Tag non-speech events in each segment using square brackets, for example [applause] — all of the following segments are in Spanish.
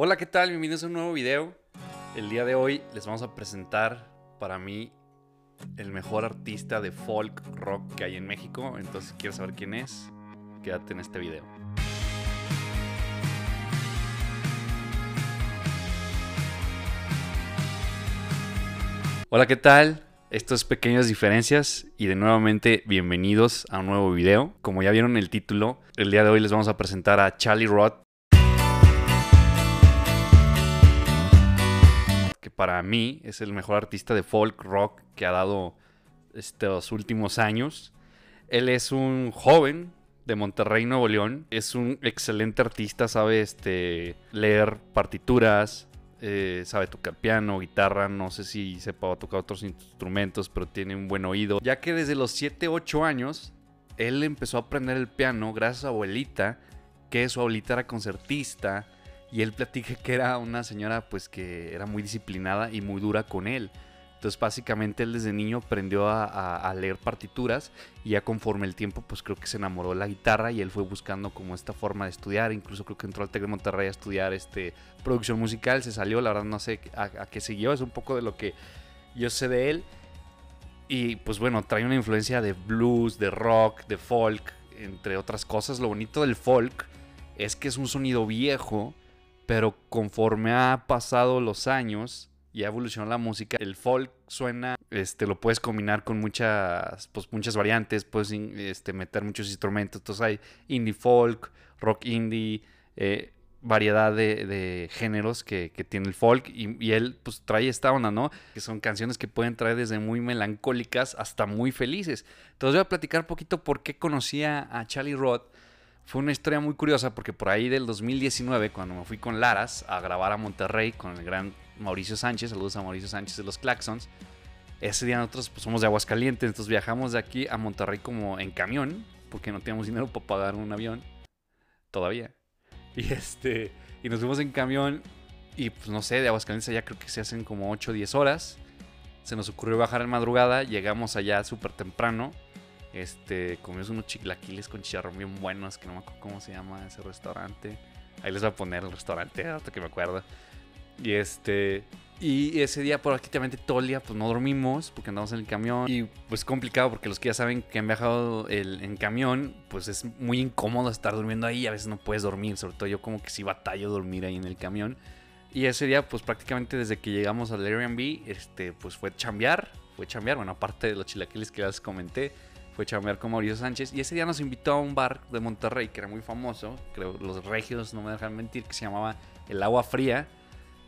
Hola, ¿qué tal? Bienvenidos a un nuevo video. El día de hoy les vamos a presentar para mí el mejor artista de folk rock que hay en México. Entonces, si quieres saber quién es, quédate en este video. Hola, ¿qué tal? Esto es Pequeñas Diferencias y de nuevamente bienvenidos a un nuevo video. Como ya vieron el título, el día de hoy les vamos a presentar a Charlie Roth, para mí es el mejor artista de folk rock que ha dado estos últimos años. Él es un joven de Monterrey, Nuevo León. Es un excelente artista, sabe este, leer partituras, eh, sabe tocar piano, guitarra, no sé si sepa tocar otros instrumentos, pero tiene un buen oído. Ya que desde los 7, 8 años, él empezó a aprender el piano gracias a su abuelita, que su abuelita era concertista y él platica que era una señora pues que era muy disciplinada y muy dura con él. Entonces básicamente él desde niño aprendió a, leer partituras y ya conforme el tiempo pues creo que se enamoró de la guitarra y él fue buscando como esta forma de estudiar. Incluso creo que entró al TEC de Monterrey a estudiar este, producción musical, se salió, la verdad no sé a, a qué siguió, es un poco de lo que yo sé de él. Y pues bueno, trae una influencia de blues, de rock, de folk, entre otras cosas. Lo bonito del folk es que es un sonido viejo pero conforme ha pasado los años y ha evolucionado la música, el folk suena, este, lo puedes combinar con muchas, pues, muchas variantes, puedes este, meter muchos instrumentos. Entonces hay indie folk, rock indie, eh, variedad de, géneros que, tiene el folk y, él pues trae esta onda, ¿no? Que son canciones que pueden traer desde muy melancólicas hasta muy felices. Entonces voy a platicar un poquito por qué conocía a Charlie Roth fue una historia muy curiosa porque por ahí del 2019, cuando me fui con Laras a grabar a Monterrey con el gran Mauricio Sánchez, saludos a Mauricio Sánchez de los Claxons, ese día nosotros pues, somos de Aguascalientes, entonces viajamos de aquí a Monterrey como en camión, porque no teníamos dinero para pagar un avión, todavía. Y este, y nos fuimos en camión y pues no sé, de Aguascalientes allá creo que se hacen como 8 o 10 horas. Se nos ocurrió bajar en madrugada, llegamos allá súper temprano este, comimos unos chilaquiles con chicharrón bien buenos, que no me acuerdo cómo se llama ese restaurante. Ahí les voy a poner el restaurante, hasta que me acuerdo. Y este, y ese día prácticamente todo el día pues no dormimos porque andamos en el camión. Y pues complicado porque los que ya saben que han viajado el, en camión, pues es muy incómodo estar durmiendo ahí. A veces no puedes dormir, sobre todo yo como que sí batallo dormir ahí en el camión. Y ese día pues prácticamente desde que llegamos al Airbnb, este, pues fue chambear. Fue chambear, bueno, aparte de los chilaquiles que ya les comenté fue chambear con Mauricio Sánchez. Y ese día nos invitó a un bar de Monterrey que era muy famoso, creo los regios no me dejan mentir, que se llamaba El Agua Fría,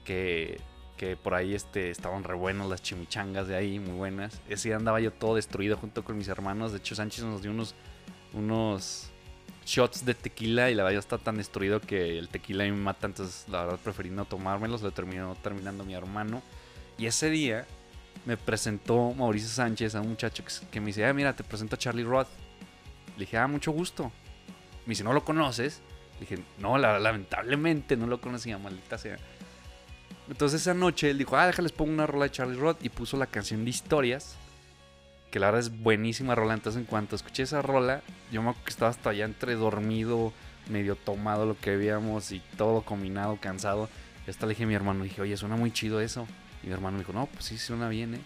que, que por ahí este, estaban re buenos las chimichangas de ahí, muy buenas. Ese día andaba yo todo destruido junto con mis hermanos. De hecho, Sánchez nos dio unos, unos shots de tequila y la verdad ya está tan destruido que el tequila me mata, entonces la verdad preferí no tomármelos, lo terminó terminando mi hermano. Y ese día me presentó Mauricio Sánchez a un muchacho que, me dice, ah, mira, te presento a Charlie Roth. Le dije, ah, mucho gusto. Me dice, ¿no lo conoces? Le dije, no, lamentablemente no lo conocía, maldita sea. Entonces esa noche él dijo, ah, déjales pongo una rola de Charlie Roth y puso la canción de Historias, que la verdad es buenísima rola. Entonces en cuanto escuché esa rola, yo me acuerdo que estaba hasta allá entre dormido, medio tomado lo que veíamos y todo combinado, cansado. Y hasta le dije a mi hermano, dije, oye, suena muy chido eso. Y mi hermano me dijo, no, pues sí, suena bien, ¿eh?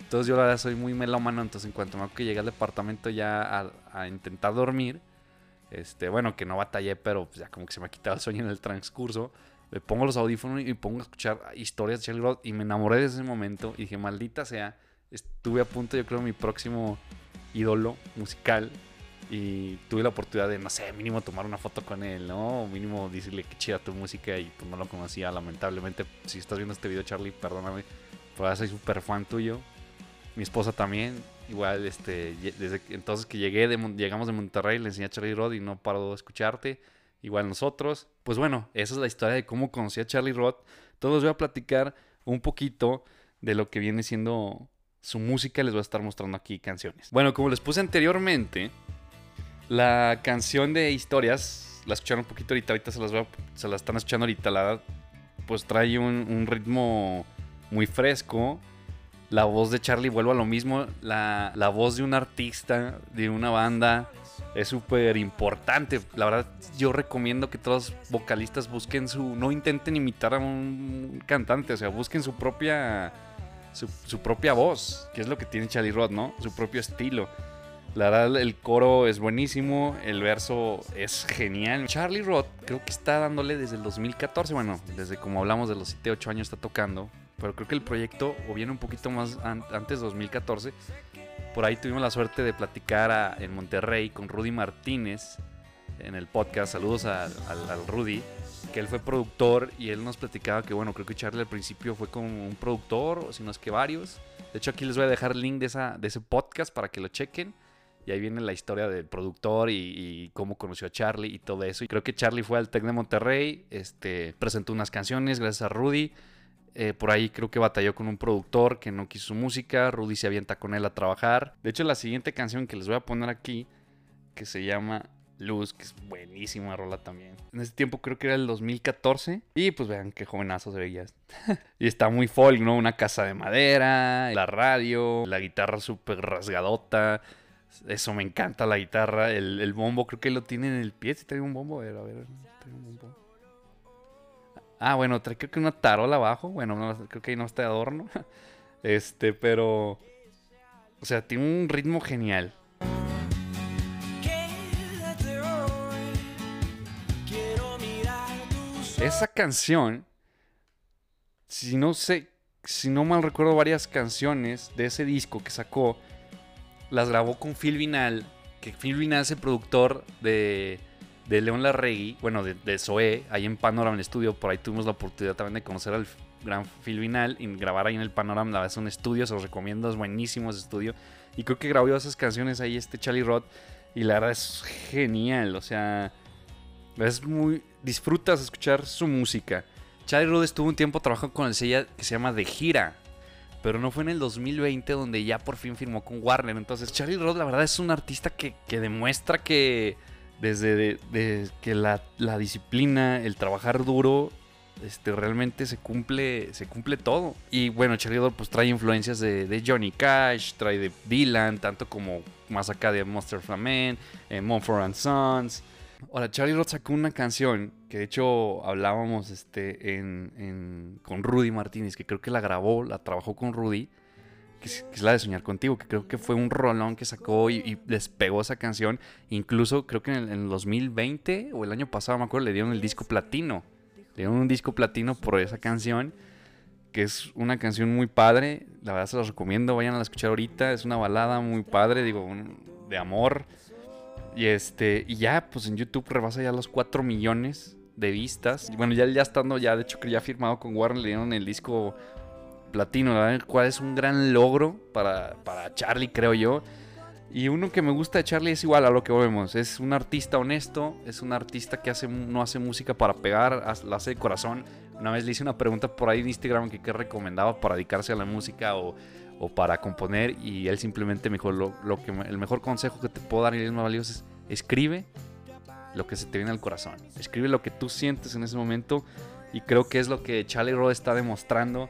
Entonces yo la verdad soy muy melómano, entonces en cuanto me que llegué al departamento ya a, intentar dormir, este, bueno, que no batallé, pero pues ya como que se me ha quitado el sueño en el transcurso, le pongo los audífonos y pongo a escuchar historias de Charlie Roth y me enamoré de ese momento y dije, maldita sea, estuve a punto, yo creo, mi próximo ídolo musical y tuve la oportunidad de, no sé, mínimo tomar una foto con él, ¿no? mínimo decirle que chida tu música y pues no lo conocía, lamentablemente. Si estás viendo este video, Charlie, perdóname, pero soy súper fan tuyo. Mi esposa también, igual, este, desde entonces que llegué, de, llegamos de Monterrey, le enseñé a Charlie Roth y no paro de escucharte. Igual nosotros. Pues bueno, esa es la historia de cómo conocí a Charlie Roth. Entonces voy a platicar un poquito de lo que viene siendo su música. Les voy a estar mostrando aquí canciones. Bueno, como les puse anteriormente, la canción de historias, la escucharon un poquito ahorita, ahorita se las, se la están escuchando ahorita, la pues trae un, ritmo muy fresco. La voz de Charlie vuelve a lo mismo, la, voz de un artista, de una banda, es súper importante. La verdad, yo recomiendo que todos los vocalistas busquen su. No intenten imitar a un cantante, o sea, busquen su propia. Su, propia voz, que es lo que tiene Charlie Roth, ¿no? Su propio estilo. La verdad, el coro es buenísimo, el verso es genial. Charlie Roth creo que está dándole desde el 2014, bueno, desde como hablamos de los 7, 8 años está tocando, pero creo que el proyecto o viene un poquito más antes de 2014 por ahí tuvimos la suerte de platicar en Monterrey con Rudy Martínez en el podcast. Saludos al, Rudy, que él fue productor y él nos platicaba que, bueno, creo que Charlie al principio fue como un productor, o si no es que varios. De hecho, aquí les voy a dejar el link de, esa, de ese podcast para que lo chequen. Y ahí viene la historia del productor y, cómo conoció a Charlie y todo eso. Y creo que Charlie fue al Tec de Monterrey, este, presentó unas canciones gracias a Rudy. Eh, por ahí creo que batalló con un productor que no quiso su música. Rudy se avienta con él a trabajar. De hecho, la siguiente canción que les voy a poner aquí, que se llama Luz, que es buenísima rola también. En ese tiempo creo que era el 2014. Y pues vean qué jovenazo se veía. [laughs] y está muy folk, ¿no? Una casa de madera, la radio, la guitarra súper rasgadota. Eso me encanta la guitarra. El, bombo creo que lo tiene en el pie. Si trae un bombo, a ver, a ver. Trae un bombo. Ah, bueno, creo que una tarola abajo. Bueno, creo que ahí no está de adorno. [laughs] Este, pero. O sea, tiene un ritmo genial. Esa canción, si no sé, si no mal recuerdo varias canciones de ese disco que sacó, las grabó con Phil Vinal, que Phil Vinal es el productor de de León Larregui, bueno, de, de Zoé, ahí en Panorama, el estudio. Por ahí tuvimos la oportunidad también de conocer al gran Phil Vinal y grabar ahí en el Panorama. La verdad es un estudio, se los recomiendo, es buenísimo ese estudio. Y creo que grabó esas canciones ahí este Charlie Roth. Y la verdad es genial, o sea, es muy. Disfrutas escuchar su música. Charlie Roth estuvo un tiempo trabajando con el sello que se llama De Gira. Pero no fue en el 2020 donde ya por fin firmó con Warner. Entonces, Charlie Roth, la verdad, es un artista que, que demuestra que desde que la, disciplina, el trabajar duro, este, realmente se cumple, se cumple todo. Y bueno, Charlie Roth pues trae influencias de, Johnny Cash, trae de Dylan, tanto como más acá de Monster Flamenco, eh, Sons. Ahora, Charlie Roth sacó una canción que de hecho hablábamos este, con Rudy Martínez, que creo que la grabó, la trabajó con Rudy que es, la de Soñar Contigo, que creo que fue un rolón que sacó y, despegó esa canción. Incluso creo que en el, 2020 o el año pasado, me acuerdo, le dieron el disco platino. Le dieron un disco platino por esa canción, que es una canción muy padre. La verdad se los recomiendo, vayan a la escuchar ahorita. Es una balada muy padre, digo, de amor. Y este, y ya, pues en YouTube rebasa ya los 4 millones de vistas. Y bueno, ya, ya estando, ya de hecho que ya firmado con Warner, le dieron el disco platino, la cual es un gran logro para, para Charlie, creo yo. Y uno que me gusta de Charlie es igual a lo que vemos. Es un artista honesto, es un artista que hace, no hace música para pegar, la hace de corazón. Una vez le hice una pregunta por ahí en Instagram que qué recomendaba para dedicarse a la música o, o para componer y él simplemente me dijo lo, que el mejor consejo que te puedo dar y es más valioso es escribe lo que se te viene al corazón. Escribe lo que tú sientes en ese momento y creo que es lo que Charlie Roth está demostrando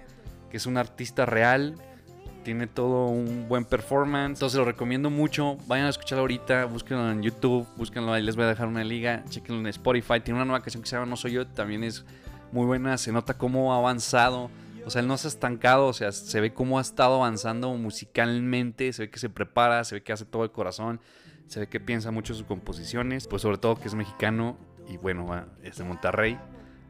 que es un artista real, tiene todo un buen performance. Entonces lo recomiendo mucho. Vayan a escucharlo ahorita, búsquenlo en YouTube, búsquenlo ahí, les voy a dejar una liga, chequenlo en Spotify. Tiene una nueva canción que se llama No Soy Yo, también es muy buena, se nota cómo ha avanzado. O sea, él no se ha estancado, o sea, se ve cómo ha estado avanzando musicalmente, se ve que se prepara, se ve que hace todo el corazón, se ve que piensa mucho sus composiciones, pues sobre todo que es mexicano y bueno, es de Monterrey.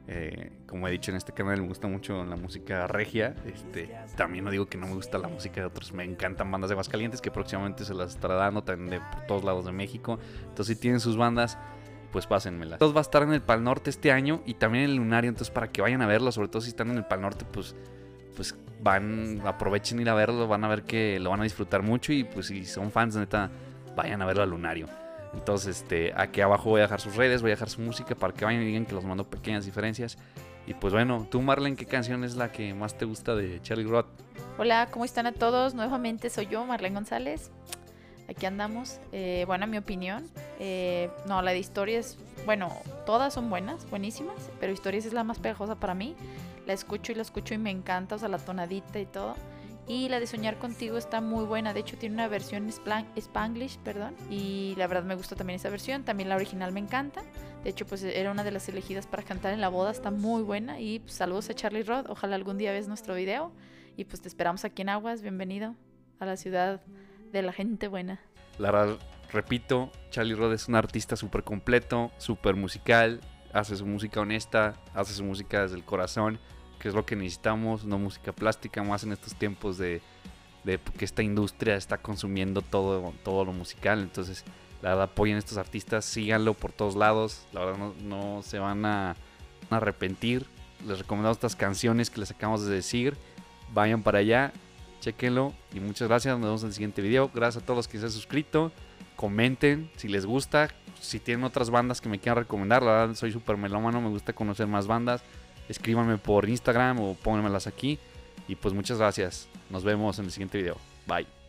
Eh, como he dicho en este canal, me gusta mucho la música regia. Este, también no digo que no me gusta la música de otros. Me encantan bandas de Aguascalientes que próximamente se las estará dando también de por todos lados de México. Entonces, si tienen sus bandas, pues pásenmelas. Todos va a estar en el Pal Norte este año y también en el Lunario. Entonces, para que vayan a verlo, sobre todo si están en el Pal Norte, pues, pues van, aprovechen ir a verlo. Van a ver que lo van a disfrutar mucho. Y pues, si son fans, neta, vayan a verlo al Lunario. Entonces, este, aquí abajo voy a dejar sus redes, voy a dejar su música para que vayan y digan que los mando pequeñas diferencias. Y pues bueno, tú Marlene, ¿qué canción es la que más te gusta de Charlie Roth? Hola, ¿cómo están a todos? Nuevamente soy yo, Marlene González. Aquí andamos. Eh, bueno, mi opinión. Eh, no, la de historias, bueno, todas son buenas, buenísimas, pero historias es la más pegajosa para mí. La escucho y la escucho y me encanta, o sea, la tonadita y todo. Y la de Soñar Contigo está muy buena. De hecho, tiene una versión Spanglish, perdón. Y la verdad me gustó también esa versión. También la original me encanta. De hecho, pues era una de las elegidas para cantar en la boda. Está muy buena. Y pues, saludos a Charlie Rod. Ojalá algún día veas nuestro video. Y pues te esperamos aquí en Aguas. Bienvenido a la ciudad de la gente buena. La verdad, repito, Charlie Rod es un artista súper completo, súper musical, hace su música honesta, hace su música desde el corazón, que es lo que necesitamos, no música plástica, más en estos tiempos de, de que esta industria está consumiendo todo, todo lo musical. Entonces, la verdad, apoyen a estos artistas, síganlo por todos lados, la verdad no, no se van a, a arrepentir. Les recomendamos estas canciones que les acabamos de decir. Vayan para allá, chequenlo y muchas gracias. Nos vemos en el siguiente video. Gracias a todos los que se han suscrito. Comenten si les gusta. Si tienen otras bandas que me quieran recomendar. La verdad, soy súper melómano. Me gusta conocer más bandas. Escríbanme por Instagram o pónganmelas aquí. Y pues muchas gracias. Nos vemos en el siguiente video. Bye.